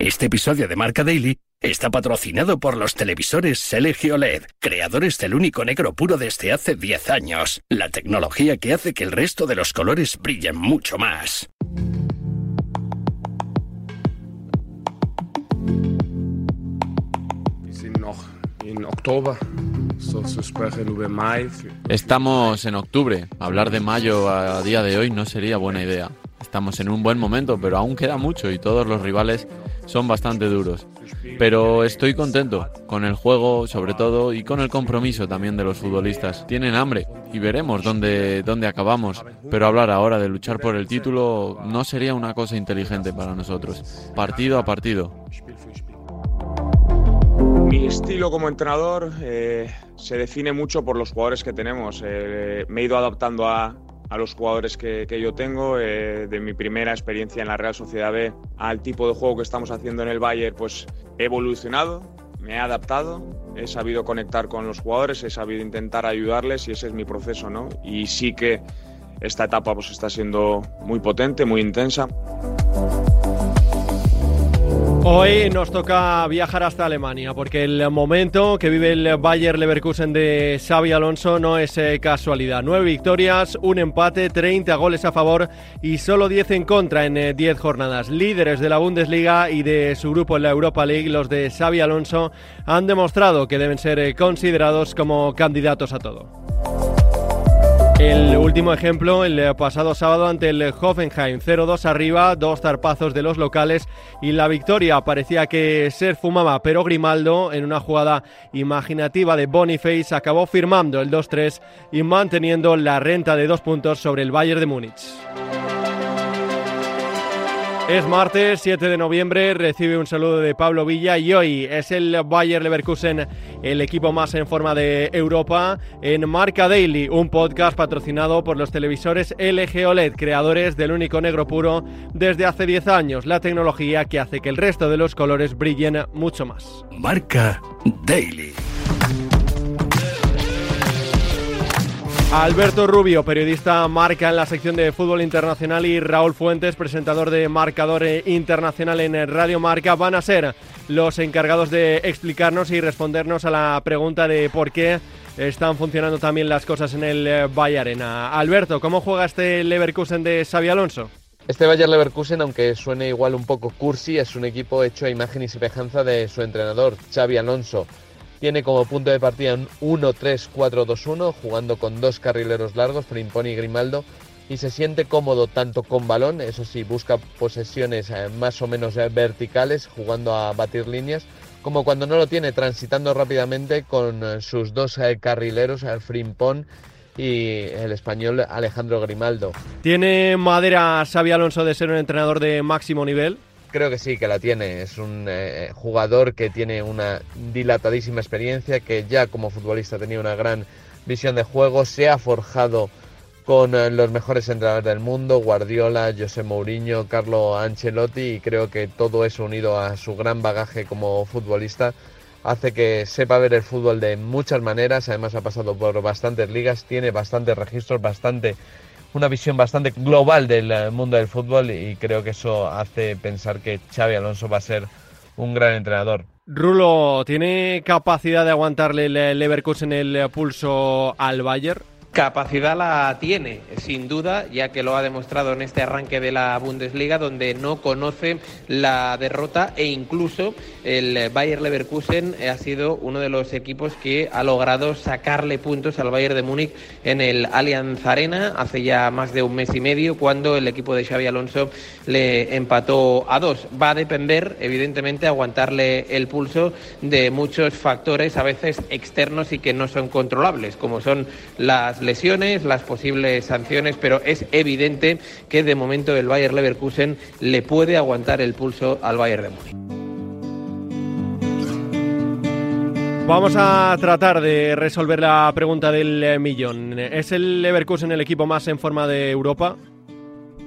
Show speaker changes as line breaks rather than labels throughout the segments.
Este episodio de Marca Daily está patrocinado por los televisores LG OLED, creadores del único negro puro desde hace 10 años, la tecnología que hace que el resto de los colores brillen mucho más.
Estamos en octubre. Hablar de mayo a día de hoy no sería buena idea. Estamos en un buen momento, pero aún queda mucho y todos los rivales son bastante duros. Pero estoy contento con el juego, sobre todo, y con el compromiso también de los futbolistas. Tienen hambre y veremos dónde, dónde acabamos. Pero hablar ahora de luchar por el título no sería una cosa inteligente para nosotros. Partido a partido.
Mi estilo como entrenador eh, se define mucho por los jugadores que tenemos. Eh, me he ido adaptando a, a los jugadores que, que yo tengo, eh, de mi primera experiencia en la Real Sociedad B al tipo de juego que estamos haciendo en el Bayern, pues he evolucionado, me he adaptado, he sabido conectar con los jugadores, he sabido intentar ayudarles y ese es mi proceso, ¿no? Y sí que esta etapa pues está siendo muy potente, muy intensa.
Hoy nos toca viajar hasta Alemania porque el momento que vive el Bayer Leverkusen de Xavi Alonso no es eh, casualidad. Nueve victorias, un empate, 30 goles a favor y solo 10 en contra en 10 eh, jornadas. Líderes de la Bundesliga y de su grupo en la Europa League, los de Xavi Alonso han demostrado que deben ser eh, considerados como candidatos a todo. El último ejemplo, el pasado sábado ante el Hoffenheim, 0-2 arriba, dos zarpazos de los locales y la victoria parecía que se fumaba, pero Grimaldo, en una jugada imaginativa de Boniface, acabó firmando el 2-3 y manteniendo la renta de dos puntos sobre el Bayern de Múnich. Es martes 7 de noviembre, recibe un saludo de Pablo Villa y hoy es el Bayer Leverkusen, el equipo más en forma de Europa, en Marca Daily, un podcast patrocinado por los televisores LG OLED, creadores del único negro puro desde hace 10 años, la tecnología que hace que el resto de los colores brillen mucho más.
Marca Daily.
Alberto Rubio, periodista marca en la sección de fútbol internacional y Raúl Fuentes, presentador de Marcador Internacional en Radio Marca, van a ser los encargados de explicarnos y respondernos a la pregunta de por qué están funcionando también las cosas en el Bayern Arena. Alberto, ¿cómo juega este Leverkusen de Xavi Alonso?
Este Bayer Leverkusen, aunque suene igual un poco cursi, es un equipo hecho a imagen y semejanza de su entrenador, Xavi Alonso. Tiene como punto de partida un 1-3-4-2-1, jugando con dos carrileros largos, Frimpón y Grimaldo, y se siente cómodo tanto con balón, eso sí, busca posesiones eh, más o menos eh, verticales, jugando a batir líneas, como cuando no lo tiene, transitando rápidamente con eh, sus dos carrileros, Frimpón y el español Alejandro Grimaldo.
¿Tiene madera Xavi Alonso de ser un entrenador de máximo nivel?
Creo que sí, que la tiene. Es un eh, jugador que tiene una dilatadísima experiencia, que ya como futbolista tenía una gran visión de juego, se ha forjado con eh, los mejores entrenadores del mundo, Guardiola, José Mourinho, Carlo Ancelotti, y creo que todo eso unido a su gran bagaje como futbolista hace que sepa ver el fútbol de muchas maneras, además ha pasado por bastantes ligas, tiene bastantes registros, bastante una visión bastante global del eh, mundo del fútbol y creo que eso hace pensar que Xavi Alonso va a ser un gran entrenador.
Rulo, ¿tiene capacidad de aguantarle el Leverkusen el pulso al Bayern?
Capacidad la tiene, sin duda, ya que lo ha demostrado en este arranque de la Bundesliga, donde no conoce la derrota e incluso el Bayer Leverkusen ha sido uno de los equipos que ha logrado sacarle puntos al Bayern de Múnich en el Allianz Arena hace ya más de un mes y medio, cuando el equipo de Xavi Alonso le empató a dos. Va a depender, evidentemente, aguantarle el pulso de muchos factores, a veces externos y que no son controlables, como son las lesiones, las posibles sanciones, pero es evidente que de momento el Bayer Leverkusen le puede aguantar el pulso al Bayern de Múnich.
Vamos a tratar de resolver la pregunta del millón. ¿Es el Leverkusen el equipo más en forma de Europa?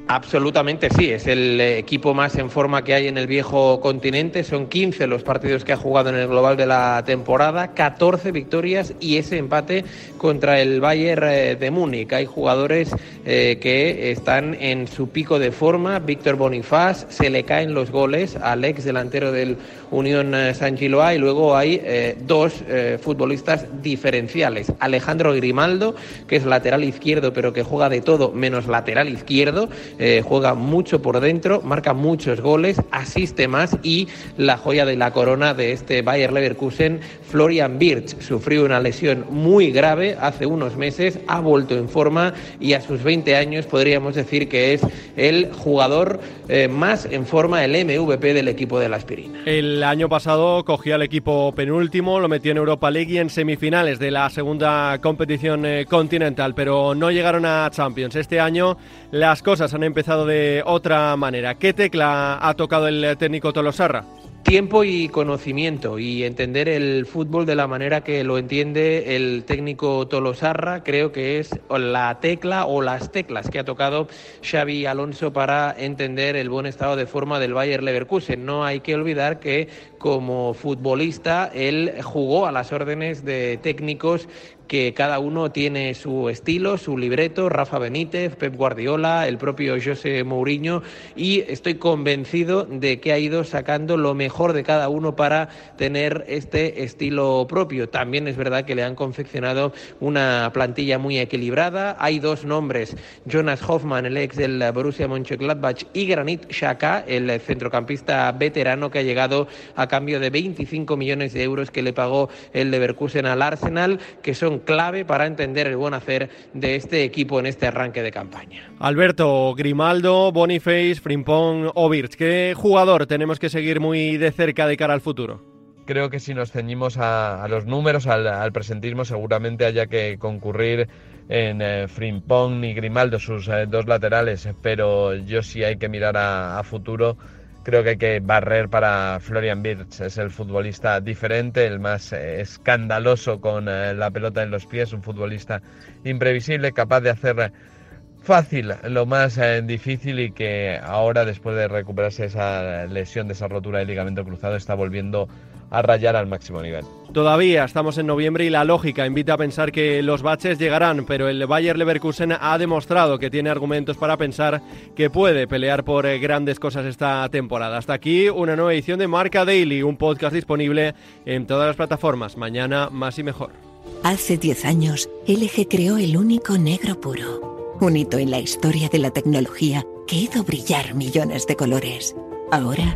Absolutamente sí, es el equipo más en forma que hay en el viejo continente. Son 15 los partidos que ha jugado en el global de la temporada, 14 victorias y ese empate contra el Bayern eh, de Múnich. Hay jugadores eh, que están en su pico de forma. Víctor Bonifaz se le caen los goles al ex delantero del Unión eh, San Giloa y luego hay dos futbolistas diferenciales. Alejandro Grimaldo, que es lateral izquierdo pero que juega de todo menos lateral izquierdo eh, juega mucho por dentro, marca muchos goles, asiste más y la joya de la corona de este Bayer Leverkusen, Florian Birch, sufrió una lesión muy grave hace unos meses, ha vuelto en forma y a sus 20 años podríamos decir que es el jugador eh, más en forma, el MVP del equipo de la aspirina.
El año pasado cogía al equipo penúltimo, lo metió en Europa League y en semifinales de la segunda competición eh, continental, pero no llegaron a Champions. Este año las cosas han empezado de otra manera. ¿Qué tecla ha tocado el técnico Tolosarra?
Tiempo y conocimiento y entender el fútbol de la manera que lo entiende el técnico Tolosarra, creo que es la tecla o las teclas que ha tocado Xavi Alonso para entender el buen estado de forma del Bayer Leverkusen. No hay que olvidar que como futbolista él jugó a las órdenes de técnicos que cada uno tiene su estilo, su libreto, Rafa Benítez, Pep Guardiola, el propio José Mourinho, y estoy convencido de que ha ido sacando lo mejor de cada uno para tener este estilo propio. También es verdad que le han confeccionado una plantilla muy equilibrada. Hay dos nombres, Jonas Hoffman, el ex del Borussia Mönchengladbach, y Granit Xhaka, el centrocampista veterano que ha llegado a cambio de 25 millones de euros que le pagó el Leverkusen al Arsenal, que son clave para entender el buen hacer de este equipo en este arranque de campaña.
Alberto, Grimaldo, Boniface, Frimpong o ¿qué jugador tenemos que seguir muy de cerca de cara al futuro?
Creo que si nos ceñimos a, los números, al, presentismo, seguramente haya que concurrir en eh, Frimpong y Grimaldo, sus eh, dos laterales, pero yo sí hay que mirar a futuro Creo que hay que barrer para Florian Birch. Es el futbolista diferente, el más eh, escandaloso con eh, la pelota en los pies, un futbolista imprevisible, capaz de hacer fácil lo más eh, difícil y que ahora, después de recuperarse esa lesión de esa rotura de ligamento cruzado, está volviendo a rayar al máximo nivel.
Todavía estamos en noviembre y la lógica invita a pensar que los baches llegarán, pero el Bayer Leverkusen ha demostrado que tiene argumentos para pensar que puede pelear por eh, grandes cosas esta temporada. Hasta aquí una nueva edición de Marca Daily, un podcast disponible en todas las plataformas. Mañana más y mejor.
Hace 10 años, LG creó el único negro puro, un hito en la historia de la tecnología que hizo brillar millones de colores. Ahora,